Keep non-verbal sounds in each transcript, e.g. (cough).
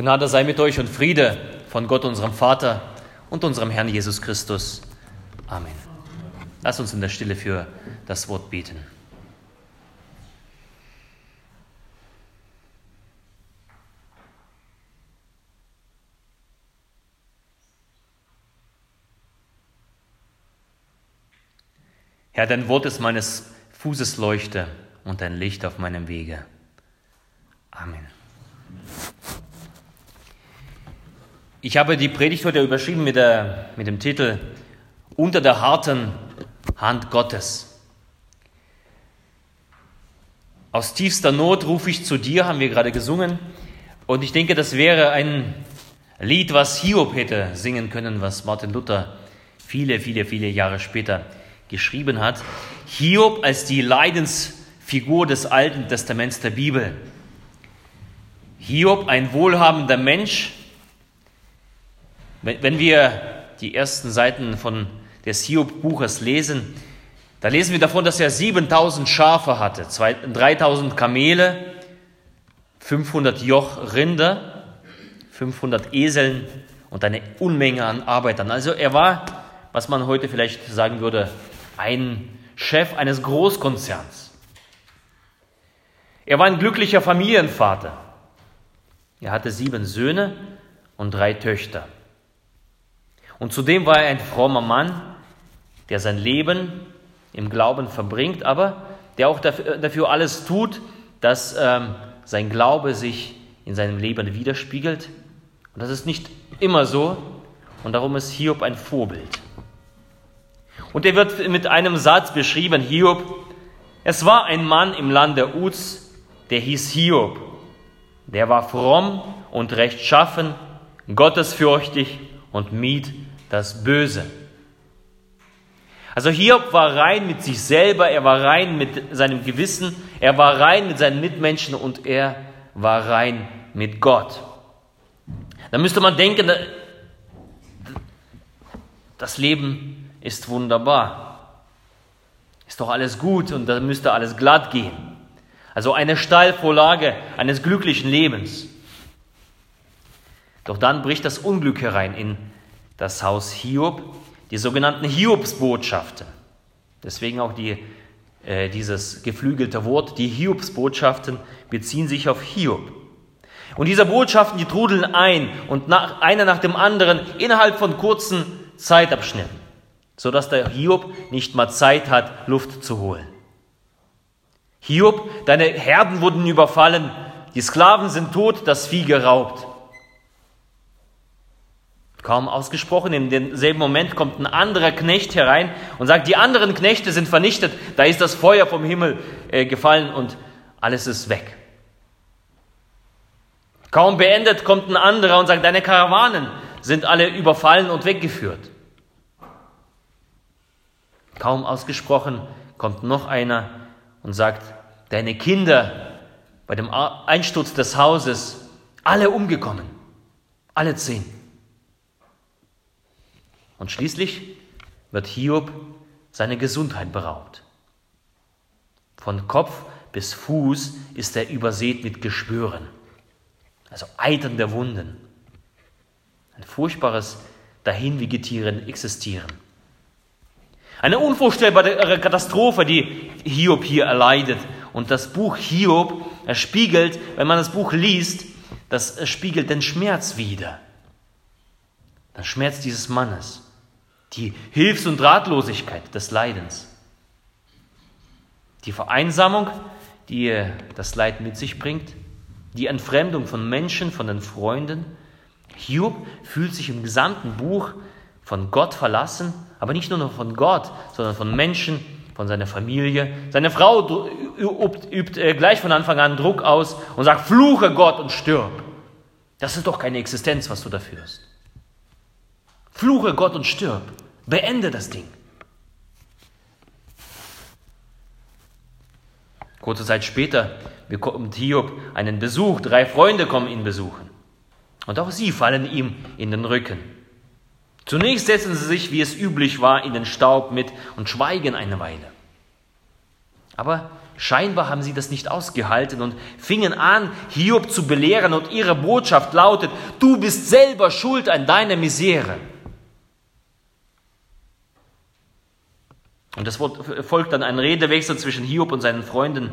Gnade sei mit euch und Friede von Gott, unserem Vater und unserem Herrn Jesus Christus. Amen. Lass uns in der Stille für das Wort beten. Herr, dein Wort ist meines Fußes Leuchte und ein Licht auf meinem Wege. Amen. Ich habe die Predigt heute überschrieben mit, der, mit dem Titel Unter der harten Hand Gottes. Aus tiefster Not rufe ich zu dir, haben wir gerade gesungen. Und ich denke, das wäre ein Lied, was Hiob hätte singen können, was Martin Luther viele, viele, viele Jahre später geschrieben hat. Hiob als die Leidensfigur des Alten Testaments der Bibel. Hiob, ein wohlhabender Mensch, wenn wir die ersten Seiten von des Hiob-Buches lesen, da lesen wir davon, dass er 7000 Schafe hatte, 3000 Kamele, 500 Joch Rinder, 500 Eseln und eine Unmenge an Arbeitern. Also er war, was man heute vielleicht sagen würde, ein Chef eines Großkonzerns. Er war ein glücklicher Familienvater. Er hatte sieben Söhne und drei Töchter. Und zudem war er ein frommer Mann, der sein Leben im Glauben verbringt, aber der auch dafür alles tut, dass ähm, sein Glaube sich in seinem Leben widerspiegelt. Und das ist nicht immer so. Und darum ist Hiob ein Vorbild. Und er wird mit einem Satz beschrieben, Hiob, es war ein Mann im Lande Uz, der hieß Hiob. Der war fromm und rechtschaffen, gottesfürchtig und mied das Böse. Also Hiob war rein mit sich selber, er war rein mit seinem Gewissen, er war rein mit seinen Mitmenschen und er war rein mit Gott. Da müsste man denken, das Leben ist wunderbar. Ist doch alles gut und da müsste alles glatt gehen. Also eine Steilvorlage eines glücklichen Lebens. Doch dann bricht das Unglück herein in das Haus Hiob, die sogenannten Hiobsbotschaften. Deswegen auch die, äh, dieses geflügelte Wort, die Hiobsbotschaften beziehen sich auf Hiob. Und diese Botschaften, die trudeln ein und nach, einer nach dem anderen innerhalb von kurzen Zeitabschnitten, sodass der Hiob nicht mal Zeit hat, Luft zu holen. Hiob, deine Herden wurden überfallen, die Sklaven sind tot, das Vieh geraubt. Kaum ausgesprochen, in demselben Moment kommt ein anderer Knecht herein und sagt, die anderen Knechte sind vernichtet, da ist das Feuer vom Himmel äh, gefallen und alles ist weg. Kaum beendet kommt ein anderer und sagt, deine Karawanen sind alle überfallen und weggeführt. Kaum ausgesprochen kommt noch einer und sagt, deine Kinder bei dem Einsturz des Hauses, alle umgekommen, alle zehn. Und schließlich wird Hiob seine Gesundheit beraubt. Von Kopf bis Fuß ist er übersät mit Geschwüren, also eiternde Wunden. Ein furchtbares Dahinvegetieren, Existieren. Eine unvorstellbare Katastrophe, die Hiob hier erleidet. Und das Buch Hiob spiegelt, wenn man das Buch liest, das spiegelt den Schmerz wider. Den Schmerz dieses Mannes die Hilfs- und Ratlosigkeit des Leidens, die Vereinsamung, die das Leid mit sich bringt, die Entfremdung von Menschen, von den Freunden. Hiob fühlt sich im gesamten Buch von Gott verlassen, aber nicht nur von Gott, sondern von Menschen, von seiner Familie. Seine Frau übt äh, gleich von Anfang an Druck aus und sagt, fluche Gott und stirb. Das ist doch keine Existenz, was du da führst. Fluche Gott und stirb. Beende das Ding. Kurze Zeit später bekommt Hiob einen Besuch. Drei Freunde kommen ihn besuchen. Und auch sie fallen ihm in den Rücken. Zunächst setzen sie sich, wie es üblich war, in den Staub mit und schweigen eine Weile. Aber Scheinbar haben sie das nicht ausgehalten und fingen an, Hiob zu belehren und ihre Botschaft lautet, du bist selber schuld an deiner Misere. Und es folgt dann ein Redewechsel zwischen Hiob und seinen Freunden.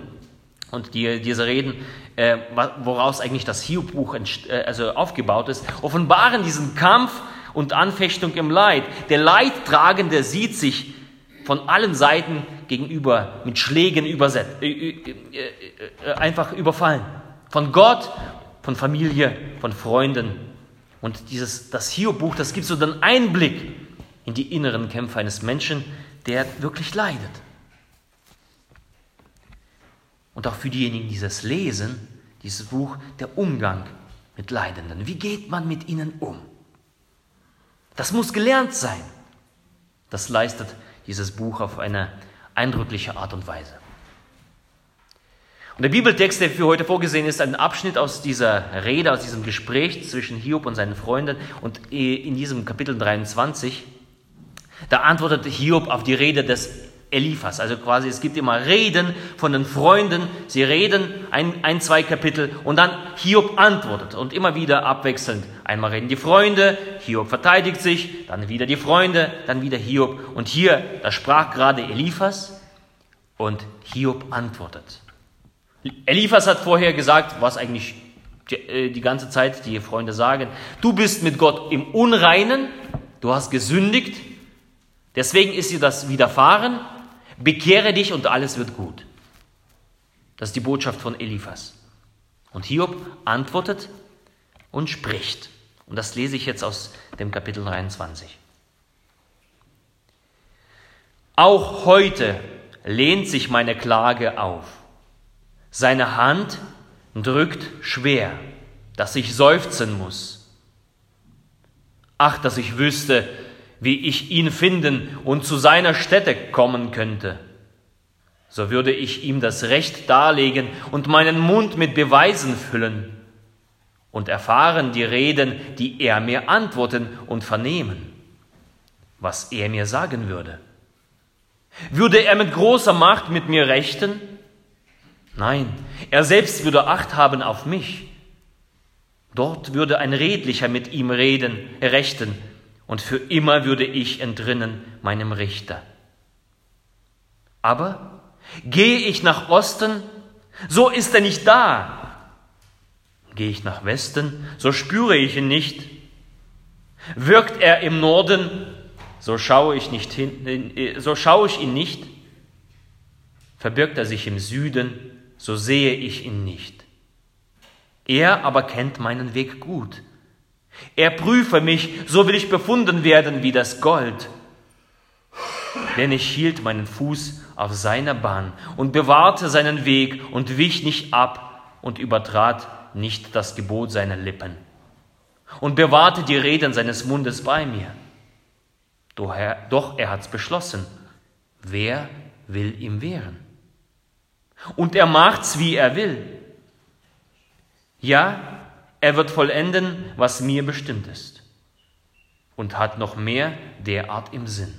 Und die, diese Reden, äh, woraus eigentlich das Hiob-Buch äh, also aufgebaut ist, offenbaren diesen Kampf und Anfechtung im Leid. Der Leidtragende sieht sich von allen Seiten gegenüber mit Schlägen übersetzt, äh, äh, äh, einfach überfallen. Von Gott, von Familie, von Freunden. Und dieses, das Hiob-Buch, das gibt so den Einblick in die inneren Kämpfe eines Menschen, der wirklich leidet. Und auch für diejenigen, die das lesen, dieses Buch, der Umgang mit Leidenden. Wie geht man mit ihnen um? Das muss gelernt sein. Das leistet dieses Buch auf eine eindrückliche Art und Weise. Und der Bibeltext, der für heute vorgesehen ist, ein Abschnitt aus dieser Rede, aus diesem Gespräch zwischen Hiob und seinen Freunden. Und in diesem Kapitel 23, da antwortet Hiob auf die Rede des Eliphas. Also quasi, es gibt immer Reden von den Freunden. Sie reden ein, ein, zwei Kapitel und dann Hiob antwortet und immer wieder abwechselnd. Einmal reden die Freunde, Hiob verteidigt sich, dann wieder die Freunde, dann wieder Hiob. Und hier, da sprach gerade Eliphas und Hiob antwortet. Eliphas hat vorher gesagt, was eigentlich die, äh, die ganze Zeit die Freunde sagen. Du bist mit Gott im Unreinen, du hast gesündigt, deswegen ist dir das widerfahren Bekehre dich und alles wird gut. Das ist die Botschaft von Eliphas. Und Hiob antwortet und spricht. Und das lese ich jetzt aus dem Kapitel 23. Auch heute lehnt sich meine Klage auf. Seine Hand drückt schwer, dass ich seufzen muss. Ach, dass ich wüsste, wie ich ihn finden und zu seiner Stätte kommen könnte. So würde ich ihm das Recht darlegen und meinen Mund mit Beweisen füllen und erfahren die Reden, die er mir antworten und vernehmen, was er mir sagen würde. Würde er mit großer Macht mit mir rechten? Nein, er selbst würde Acht haben auf mich. Dort würde ein Redlicher mit ihm reden, rechten, und für immer würde ich entrinnen meinem Richter. Aber gehe ich nach Osten, so ist er nicht da. Gehe ich nach Westen, so spüre ich ihn nicht. Wirkt er im Norden, so schaue ich, nicht hin, so schaue ich ihn nicht. Verbirgt er sich im Süden, so sehe ich ihn nicht. Er aber kennt meinen Weg gut er prüfe mich, so will ich befunden werden wie das Gold. Denn ich hielt meinen Fuß auf seiner Bahn und bewahrte seinen Weg und wich nicht ab und übertrat nicht das Gebot seiner Lippen und bewahrte die Reden seines Mundes bei mir. Doch er, doch er hat's beschlossen. Wer will ihm wehren? Und er macht's, wie er will. Ja, er wird vollenden, was mir bestimmt ist und hat noch mehr derart im Sinn.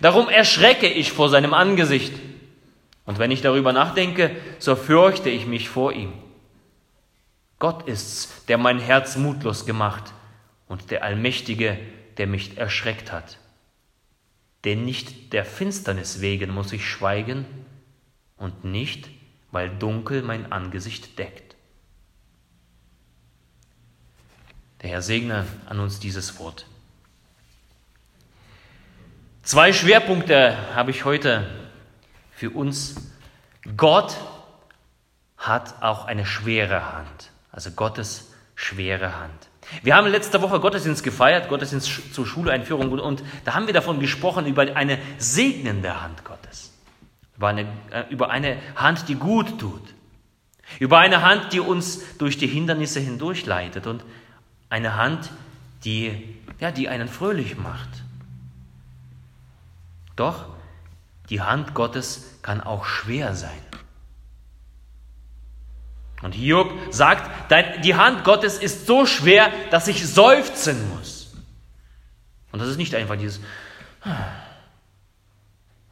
Darum erschrecke ich vor seinem Angesicht. Und wenn ich darüber nachdenke, so fürchte ich mich vor ihm. Gott ist's, der mein Herz mutlos gemacht und der Allmächtige, der mich erschreckt hat. Denn nicht der Finsternis wegen muss ich schweigen und nicht, weil dunkel mein Angesicht deckt. Der Herr segne an uns dieses Wort. Zwei Schwerpunkte habe ich heute für uns. Gott hat auch eine schwere Hand, also Gottes schwere Hand. Wir haben letzte Woche Gottesdienst gefeiert, Gottesdienst zur Schuleinführung, und da haben wir davon gesprochen, über eine segnende Hand Gottes. Über eine, äh, über eine Hand, die gut tut. Über eine Hand, die uns durch die Hindernisse hindurchleitet. Und eine Hand, die, ja, die einen fröhlich macht. Doch die Hand Gottes kann auch schwer sein. Und Hiob sagt, die Hand Gottes ist so schwer, dass ich seufzen muss. Und das ist nicht einfach dieses, (sighs)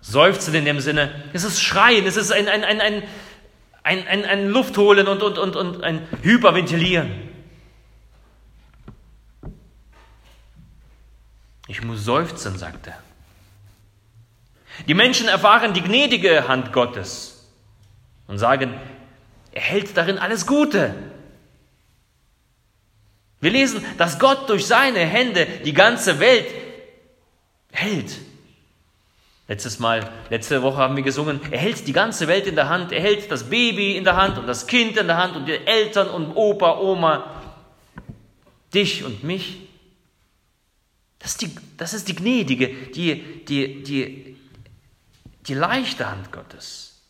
Seufzen in dem Sinne, es ist Schreien, es ist ein, ein, ein, ein, ein, ein, ein Luftholen und, und, und, und ein Hyperventilieren. Ich muss seufzen, sagt er. Die Menschen erfahren die gnädige Hand Gottes und sagen, er hält darin alles Gute. Wir lesen, dass Gott durch seine Hände die ganze Welt hält. Letztes Mal, letzte Woche haben wir gesungen, er hält die ganze Welt in der Hand, er hält das Baby in der Hand und das Kind in der Hand und die Eltern und Opa, Oma, dich und mich. Das ist die, das ist die gnädige, die, die, die, die leichte Hand Gottes.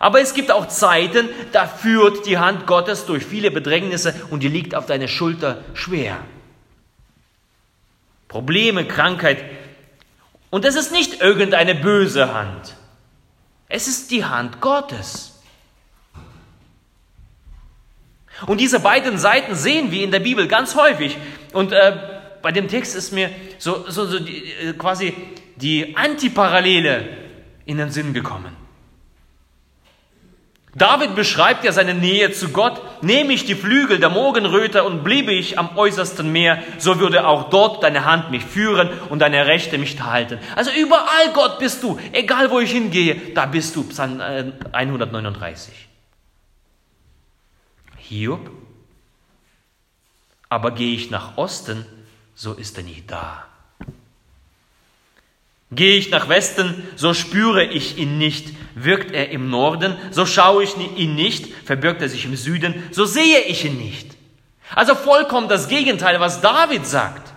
Aber es gibt auch Zeiten, da führt die Hand Gottes durch viele Bedrängnisse und die liegt auf deine Schulter schwer. Probleme, Krankheit, und es ist nicht irgendeine böse Hand. Es ist die Hand Gottes. Und diese beiden Seiten sehen wir in der Bibel ganz häufig. Und äh, bei dem Text ist mir so, so, so die, äh, quasi die Antiparallele in den Sinn gekommen. David beschreibt ja seine Nähe zu Gott. Nehme ich die Flügel der Morgenröte und bliebe ich am äußersten Meer, so würde auch dort deine Hand mich führen und deine Rechte mich halten. Also überall Gott bist du, egal wo ich hingehe, da bist du. Psalm 139. Äh, Hiob, aber gehe ich nach Osten, so ist er nicht da. Gehe ich nach Westen, so spüre ich ihn nicht. Wirkt er im Norden, so schaue ich ihn nicht. Verbirgt er sich im Süden, so sehe ich ihn nicht. Also vollkommen das Gegenteil, was David sagt.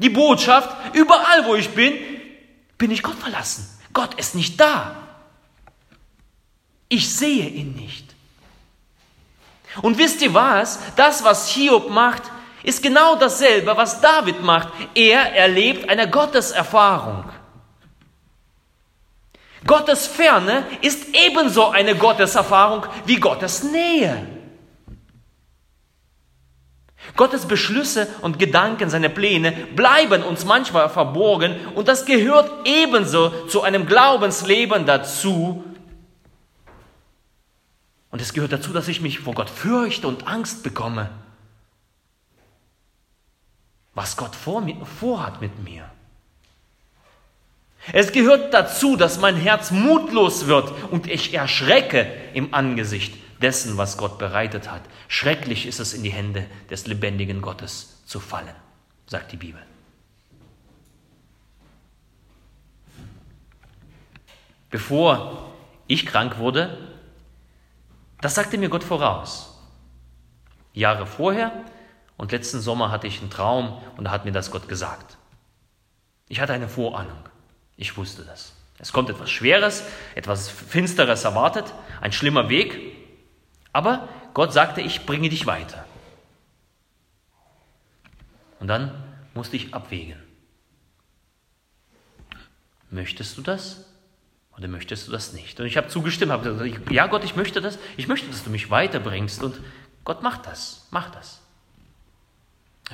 Die Botschaft, überall wo ich bin, bin ich Gott verlassen. Gott ist nicht da. Ich sehe ihn nicht. Und wisst ihr was? Das, was Hiob macht, ist genau dasselbe, was David macht. Er erlebt eine Gotteserfahrung. Gottes Ferne ist ebenso eine Gotteserfahrung wie Gottes Nähe. Gottes Beschlüsse und Gedanken, seine Pläne bleiben uns manchmal verborgen und das gehört ebenso zu einem Glaubensleben dazu. Und es gehört dazu, dass ich mich vor Gott fürchte und Angst bekomme was Gott vor vorhat mit mir. Es gehört dazu, dass mein Herz mutlos wird und ich erschrecke im Angesicht dessen, was Gott bereitet hat. Schrecklich ist es, in die Hände des lebendigen Gottes zu fallen, sagt die Bibel. Bevor ich krank wurde, das sagte mir Gott voraus. Jahre vorher und letzten Sommer hatte ich einen Traum und da hat mir das Gott gesagt. Ich hatte eine Vorahnung. Ich wusste das. Es kommt etwas Schweres, etwas Finsteres erwartet, ein schlimmer Weg. Aber Gott sagte, ich bringe dich weiter. Und dann musste ich abwägen. Möchtest du das oder möchtest du das nicht? Und ich habe zugestimmt, habe gesagt, ja Gott, ich möchte das. Ich möchte, dass du mich weiterbringst. Und Gott macht das, macht das.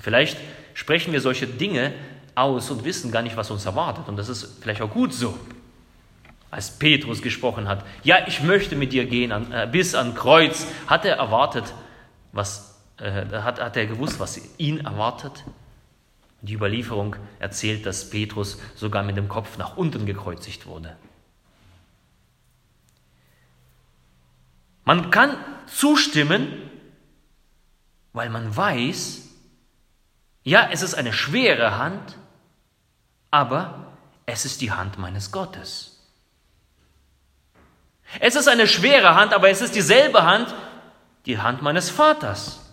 Vielleicht sprechen wir solche Dinge aus und wissen gar nicht, was uns erwartet. Und das ist vielleicht auch gut so. Als Petrus gesprochen hat, ja, ich möchte mit dir gehen an, äh, bis an Kreuz, hat er erwartet, was, äh, hat, hat er gewusst, was ihn erwartet? Die Überlieferung erzählt, dass Petrus sogar mit dem Kopf nach unten gekreuzigt wurde. Man kann zustimmen, weil man weiß, ja, es ist eine schwere Hand, aber es ist die Hand meines Gottes. Es ist eine schwere Hand, aber es ist dieselbe Hand, die Hand meines Vaters.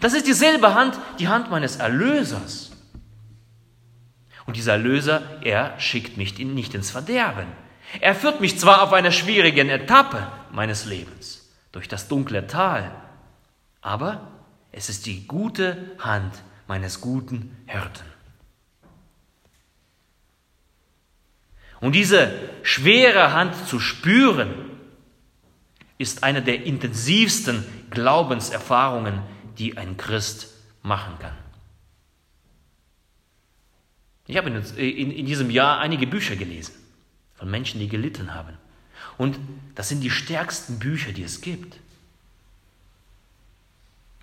Das ist dieselbe Hand, die Hand meines Erlösers. Und dieser Erlöser, er schickt mich nicht ins Verderben. Er führt mich zwar auf einer schwierigen Etappe meines Lebens, durch das dunkle Tal, aber es ist die gute Hand meines guten Hirten. Und diese schwere Hand zu spüren, ist eine der intensivsten Glaubenserfahrungen, die ein Christ machen kann. Ich habe in, in, diesem Jahr einige Bücher gelesen von Menschen, die gelitten haben. Und das sind die stärksten Bücher, die es gibt.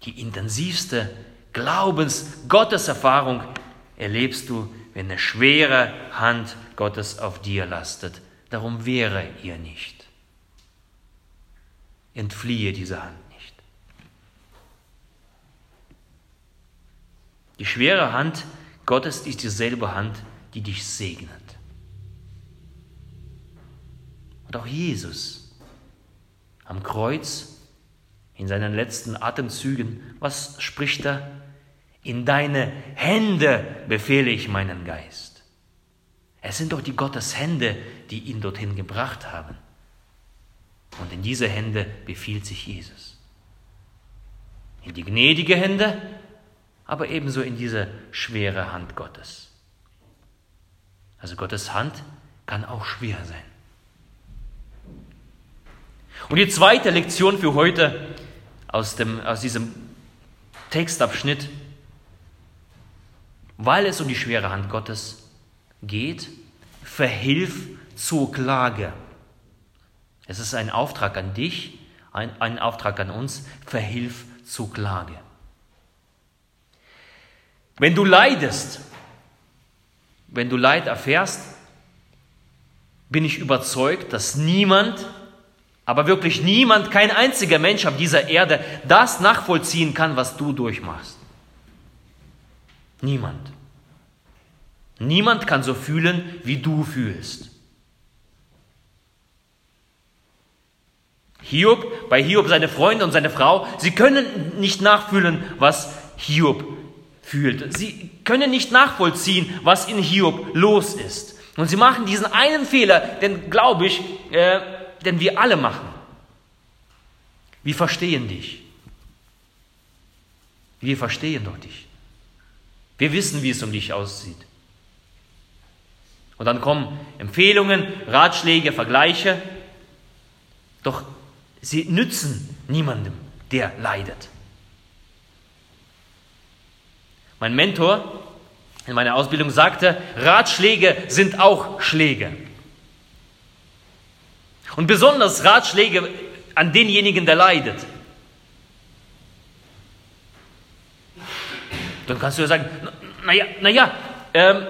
Die intensivste Glaubens-Gotteserfahrung erlebst du, wenn eine schwere Hand Gottes auf dir lastet. Darum wehre ihr nicht. Entfliehe dieser Hand nicht. Die schwere Hand Gottes ist dieselbe Hand, die dich segnet. Und auch Jesus am Kreuz, in seinen letzten Atemzügen, was spricht er? In deine Hände befehle ich meinen Geist. Es sind doch die Gottes Hände, die ihn dorthin gebracht haben. Und in diese Hände befiehlt sich Jesus. In die gnädige Hände, aber ebenso in diese schwere Hand Gottes. Also Gottes Hand kann auch schwer sein. Und die zweite Lektion für heute aus, dem, aus diesem Textabschnitt, weil es um die schwere Hand Gottes geht, verhilf zur Klage. Es ist ein Auftrag an dich, ein, ein Auftrag an uns, verhilf zur Klage. Wenn du leidest, wenn du Leid erfährst, bin ich überzeugt, dass niemand, aber wirklich niemand, kein einziger Mensch auf dieser Erde das nachvollziehen kann, was du durchmachst. Niemand. Niemand kann so fühlen, wie du fühlst. Hiob, bei Hiob seine Freunde und seine Frau, sie können nicht nachfühlen, was Hiob fühlt. Sie können nicht nachvollziehen, was in Hiob los ist. Und sie machen diesen einen Fehler, den glaube ich, äh, den wir alle machen. Wir verstehen dich. Wir verstehen doch dich. Wir wissen, wie es um dich aussieht. Und dann kommen Empfehlungen, Ratschläge, Vergleiche. Doch Sie nützen niemandem, der leidet. Mein Mentor in meiner Ausbildung sagte, Ratschläge sind auch Schläge. Und besonders Ratschläge an denjenigen, der leidet. Dann kannst du ja sagen, naja, naja, ähm,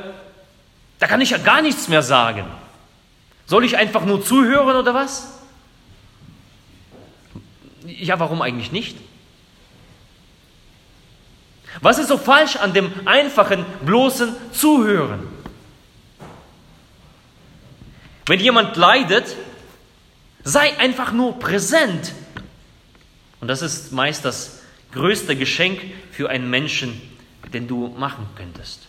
da kann ich ja gar nichts mehr sagen. Soll ich einfach nur zuhören oder was? Ja, warum eigentlich nicht? Was ist so falsch an dem einfachen, bloßen Zuhören? Wenn jemand leidet, sei einfach nur präsent. Und das ist meist das größte Geschenk für einen Menschen, den du machen könntest.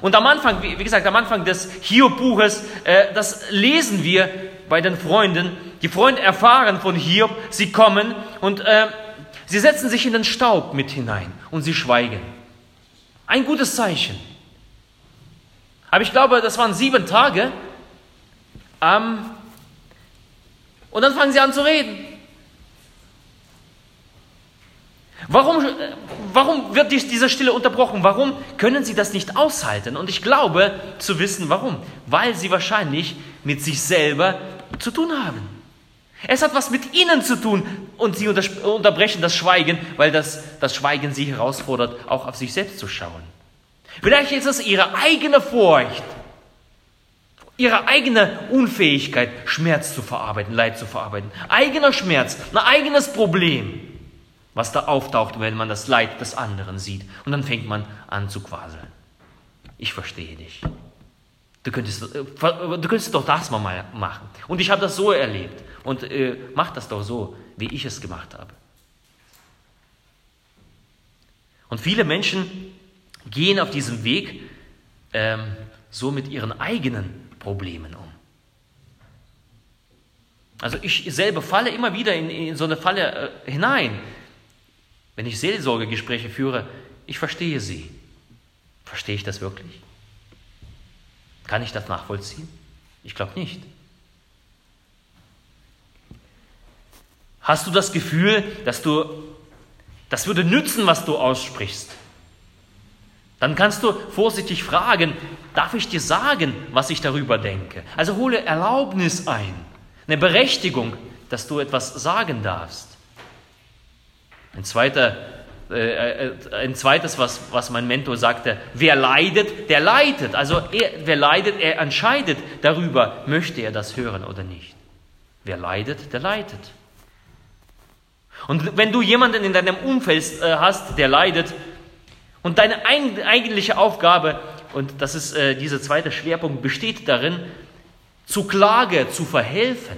Und am Anfang, wie gesagt, am Anfang des Hiob-Buches, äh, das lesen wir bei den Freunden. Die Freunde erfahren von Hiob, sie kommen und äh, sie setzen sich in den Staub mit hinein und sie schweigen. Ein gutes Zeichen. Aber ich glaube, das waren sieben Tage. Ähm, und dann fangen sie an zu reden. Warum, warum wird diese Stille unterbrochen? Warum können sie das nicht aushalten? Und ich glaube zu wissen, warum. Weil sie wahrscheinlich mit sich selber zu tun haben. Es hat was mit ihnen zu tun und sie unterbrechen das Schweigen, weil das, das Schweigen sie herausfordert, auch auf sich selbst zu schauen. Vielleicht ist es ihre eigene Furcht, ihre eigene Unfähigkeit, Schmerz zu verarbeiten, Leid zu verarbeiten, eigener Schmerz, ein eigenes Problem was da auftaucht, wenn man das Leid des anderen sieht. Und dann fängt man an zu quaseln. Ich verstehe dich. Du könntest, äh, du könntest doch das mal machen. Und ich habe das so erlebt. Und äh, mach das doch so, wie ich es gemacht habe. Und viele Menschen gehen auf diesem Weg ähm, so mit ihren eigenen Problemen um. Also ich selber falle immer wieder in, in so eine Falle äh, hinein. Wenn ich Seelsorgegespräche führe, ich verstehe sie. Verstehe ich das wirklich? Kann ich das nachvollziehen? Ich glaube nicht. Hast du das Gefühl, dass du, das würde nützen, was du aussprichst? Dann kannst du vorsichtig fragen, darf ich dir sagen, was ich darüber denke? Also hole Erlaubnis ein, eine Berechtigung, dass du etwas sagen darfst. Ein, zweiter, äh, äh, ein zweites, was, was mein Mentor sagte, wer leidet, der leidet. Also er, wer leidet, er entscheidet darüber, möchte er das hören oder nicht. Wer leidet, der leidet. Und wenn du jemanden in deinem Umfeld äh, hast, der leidet, und deine eigentliche Aufgabe, und das ist äh, dieser zweite Schwerpunkt, besteht darin, zu Klage zu verhelfen.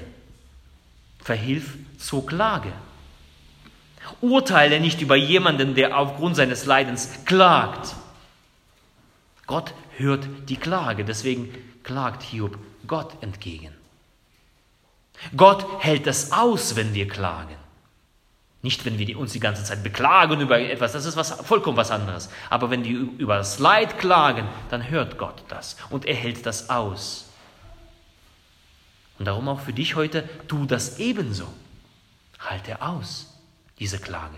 Verhilf zur Klage. Urteile nicht über jemanden, der aufgrund seines Leidens klagt. Gott hört die Klage, deswegen klagt Hiob Gott entgegen. Gott hält es aus, wenn wir klagen. Nicht, wenn wir uns die ganze Zeit beklagen über etwas, das ist was, vollkommen was anderes. Aber wenn wir über das Leid klagen, dann hört Gott das und er hält das aus. Und darum auch für dich heute, tu das ebenso. Halte aus, diese Klage.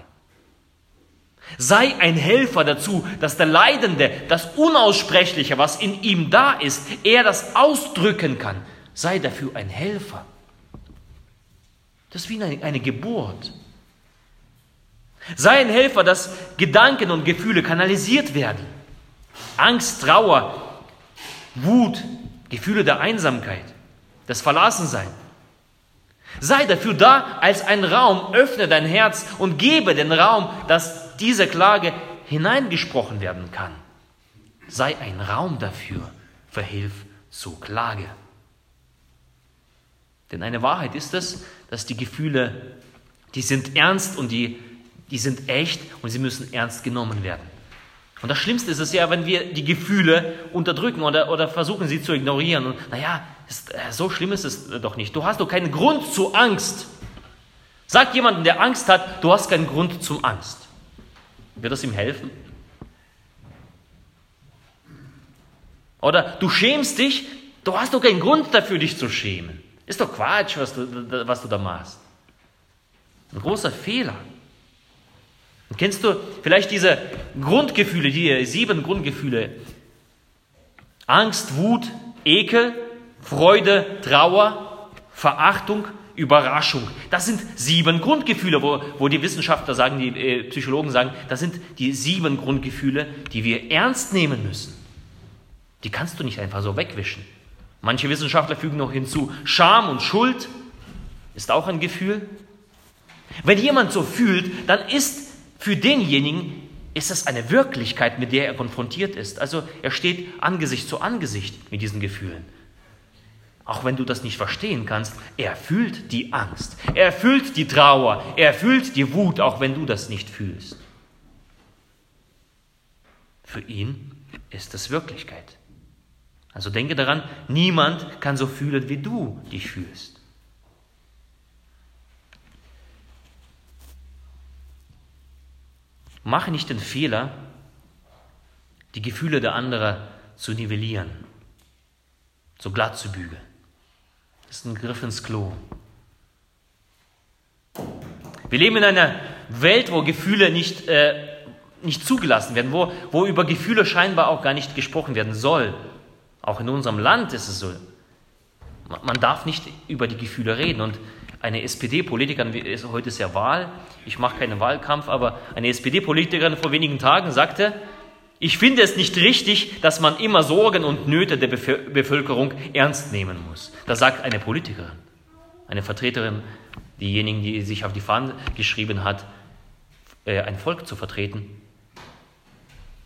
Sei ein Helfer dazu, dass der Leidende das Unaussprechliche, was in ihm da ist, er das ausdrücken kann. Sei dafür ein Helfer. Das ist wie eine, eine Geburt. Sei ein Helfer, dass Gedanken und Gefühle kanalisiert werden. Angst, Trauer, Wut, Gefühle der Einsamkeit, des Verlassensein. Sei dafür da als ein Raum, öffne dein Herz und gebe den Raum, dass diese Klage hineingesprochen werden kann. Sei ein Raum dafür, verhilf zur Klage. Denn eine Wahrheit ist es, dass die Gefühle, die sind ernst und die die sind echt und sie müssen ernst genommen werden. Und das Schlimmste ist es ja, wenn wir die Gefühle unterdrücken oder, oder versuchen, sie zu ignorieren. Und naja, ist, äh, so schlimm ist es doch nicht. Du hast doch keinen Grund zur Angst. Sag jemandem, der Angst hat, du hast keinen Grund zum Angst. Wird das ihm helfen? Oder du schämst dich, du hast doch keinen Grund dafür, dich zu schämen. Ist doch Quatsch, was du, was du da machst. Ein großer Fehler. Kennst du vielleicht diese Grundgefühle, die sieben Grundgefühle? Angst, Wut, Ekel, Freude, Trauer, Verachtung, Überraschung. Das sind sieben Grundgefühle, wo, wo die Wissenschaftler sagen, die äh, Psychologen sagen, das sind die sieben Grundgefühle, die wir ernst nehmen müssen. Die kannst du nicht einfach so wegwischen. Manche Wissenschaftler fügen noch hinzu, Scham und Schuld ist auch ein Gefühl. Wenn jemand so fühlt, dann ist für denjenigen ist es eine Wirklichkeit, mit der er konfrontiert ist. Also er steht Angesicht zu Angesicht mit diesen Gefühlen. Auch wenn du das nicht verstehen kannst, er fühlt die Angst, er fühlt die Trauer, er fühlt die Wut, auch wenn du das nicht fühlst. Für ihn ist es Wirklichkeit. Also denke daran, niemand kann so fühlen, wie du dich fühlst. Mache nicht den Fehler, die Gefühle der anderen zu nivellieren, so glatt zu bügeln. Das ist ein Griff ins Klo. Wir leben in einer Welt, wo Gefühle nicht, äh, nicht zugelassen werden, wo, wo über Gefühle scheinbar auch gar nicht gesprochen werden soll. Auch in unserem Land ist es so. Man darf nicht über die Gefühle reden. Und eine SPD-Politikerin, heute ist ja Wahl, ich mache keinen Wahlkampf, aber eine SPD-Politikerin vor wenigen Tagen sagte, ich finde es nicht richtig, dass man immer Sorgen und Nöte der Bevölkerung ernst nehmen muss. Das sagt eine Politikerin, eine Vertreterin, diejenigen, die sich auf die Fahne geschrieben hat, äh, ein Volk zu vertreten.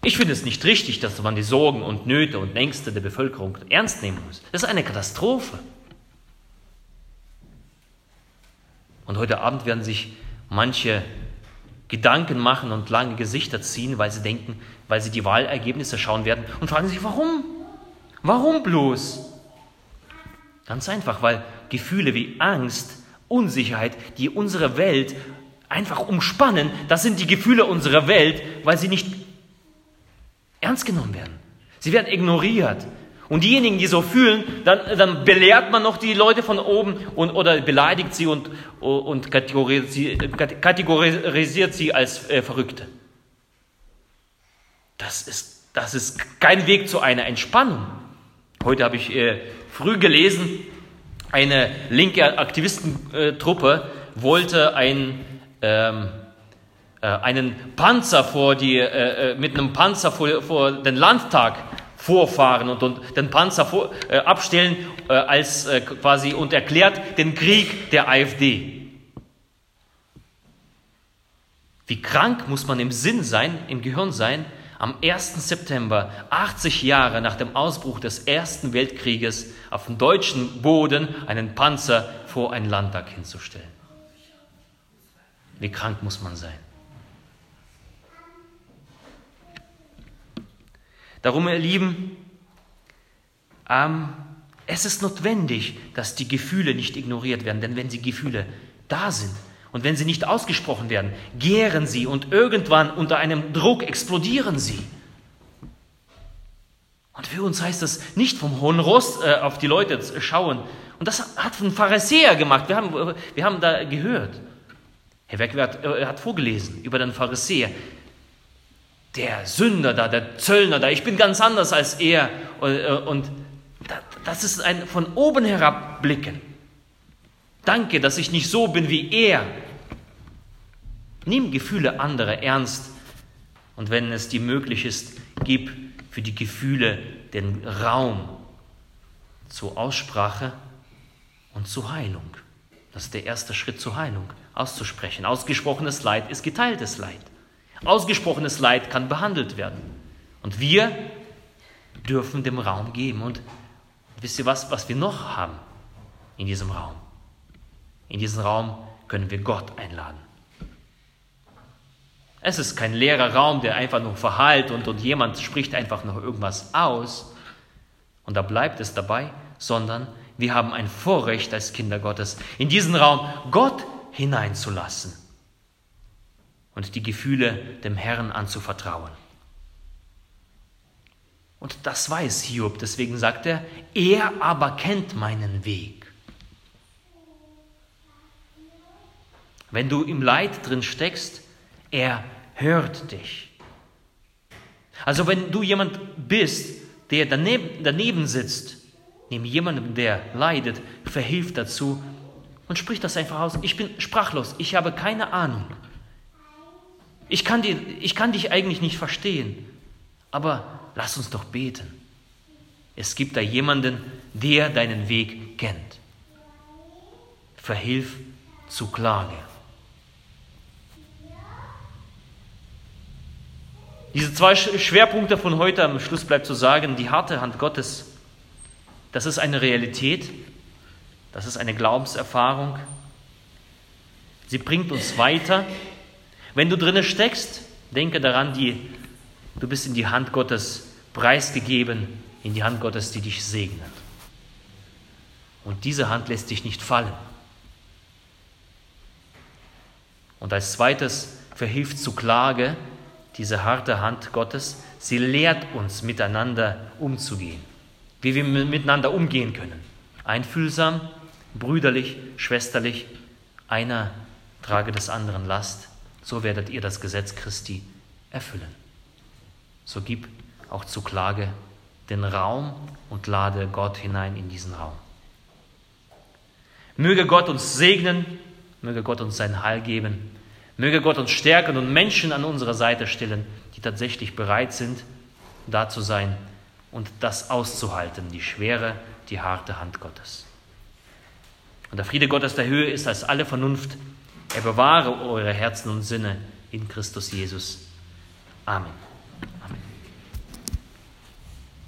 Ich finde es nicht richtig, dass man die Sorgen und Nöte und Ängste der Bevölkerung ernst nehmen muss. Das ist eine Katastrophe. Und heute Abend werden sich manche Gedanken machen und lange Gesichter ziehen, weil sie denken, weil sie die Wahlergebnisse schauen werden und fragen sich, warum? Warum bloß? Ganz einfach, weil Gefühle wie Angst, Unsicherheit, die unsere Welt einfach umspannen, das sind die Gefühle unserer Welt, weil sie nicht ernst genommen werden. Sie werden ignoriert. Und diejenigen, die so fühlen, dann, dann belehrt man noch die Leute von oben und, oder beleidigt sie und, und kategorisiert sie als äh, Verrückte. Das ist das ist kein Weg zu einer Entspannung. Heute habe ich äh, früh gelesen, eine linke Aktivistentruppe wollte ein, ähm, äh, einen Panzer vor die, äh, äh mit einem Panzer vor, vor den Landtag vorfahren und, und den Panzer vor, äh, abstellen äh, als äh, quasi und erklärt den Krieg der AfD. Wie krank muss man im Sinn sein, im Gehirn sein, am 1. September, 80 Jahre nach dem Ausbruch des Ersten Weltkrieges, auf dem deutschen Boden einen Panzer vor einen Landtag hinzustellen. Wie krank muss man sein? Darum, ihr Lieben, ähm, es ist notwendig, dass die Gefühle nicht ignoriert werden, denn wenn die Gefühle da sind und wenn sie nicht ausgesprochen werden, gären sie und irgendwann unter einem Druck explodieren sie. Und für uns heißt das nicht vom hohen Ross äh, auf die Leute schauen. Und das hat ein Pharisäer gemacht. Wir haben, wir haben da gehört. Herr Wegwert äh, hat vorgelesen über den Pharisäer der Sünder da, der Zöllner da, ich bin ganz anders als er. Äh, und das ist ein von oben herab blicken. Danke, dass ich nicht so bin wie er. Nimm Gefühle anderer ernst und wenn es dir möglich ist, gib für die Gefühle den Raum zur Aussprache und zur Heilung. Das ist der erste Schritt zur Heilung, auszusprechen. Ausgesprochenes Leid ist geteiltes Leid. Ausgesprochenes Leid kann behandelt werden. Und wir dürfen dem Raum geben. Und wisst ihr was, was wir noch haben in diesem Raum? In diesem Raum können wir Gott einladen. Es ist kein leerer Raum, der einfach nur verhallt und, und jemand spricht einfach noch irgendwas aus und da bleibt es dabei, sondern wir haben ein Vorrecht als Kinder Gottes, in diesen Raum Gott hineinzulassen und die Gefühle dem Herrn anzuvertrauen. Und das weiß Hiob, deswegen sagt er, er aber kennt meinen Weg. Wenn du im Leid drin steckst, er hört dich. Also wenn du jemand bist, der daneben, daneben sitzt, neben jemandem, der leidet, verhilf dazu und sprich das einfach aus. Ich bin sprachlos, ich habe keine Ahnung. Ich kann, dir, ich kann dich eigentlich nicht verstehen, aber lass uns doch beten. Es gibt da jemanden, der deinen Weg kennt. Verhilf zu Klage. Diese zwei Schwerpunkte von heute am Schluss bleibt zu sagen, die harte Hand Gottes, das ist eine Realität, das ist eine Glaubenserfahrung. Sie bringt uns weiter wenn du drinnen steckst, denke daran, die, du bist in die Hand Gottes preisgegeben, in die Hand Gottes, die dich segnet. Und diese Hand lässt dich nicht fallen. Und als zweites verhilft zu Klage diese harte Hand Gottes. Sie lehrt uns, miteinander umzugehen, wie wir miteinander umgehen können. Einfühlsam, brüderlich, schwesterlich, einer trage des anderen Last so werdet ihr das Gesetz Christi erfüllen. So gib auch zu Klage den Raum und lade Gott hinein in diesen Raum. Möge Gott uns segnen, möge Gott uns sein Heil geben, möge Gott uns stärken und Menschen an unserer Seite stellen, die tatsächlich bereit sind, da zu sein und das auszuhalten, die schwere, die harte Hand Gottes. Und der Friede Gottes der Höhe ist als alle Vernunft er bewahre eure Herzen und Sinne in Christus Jesus. Amen.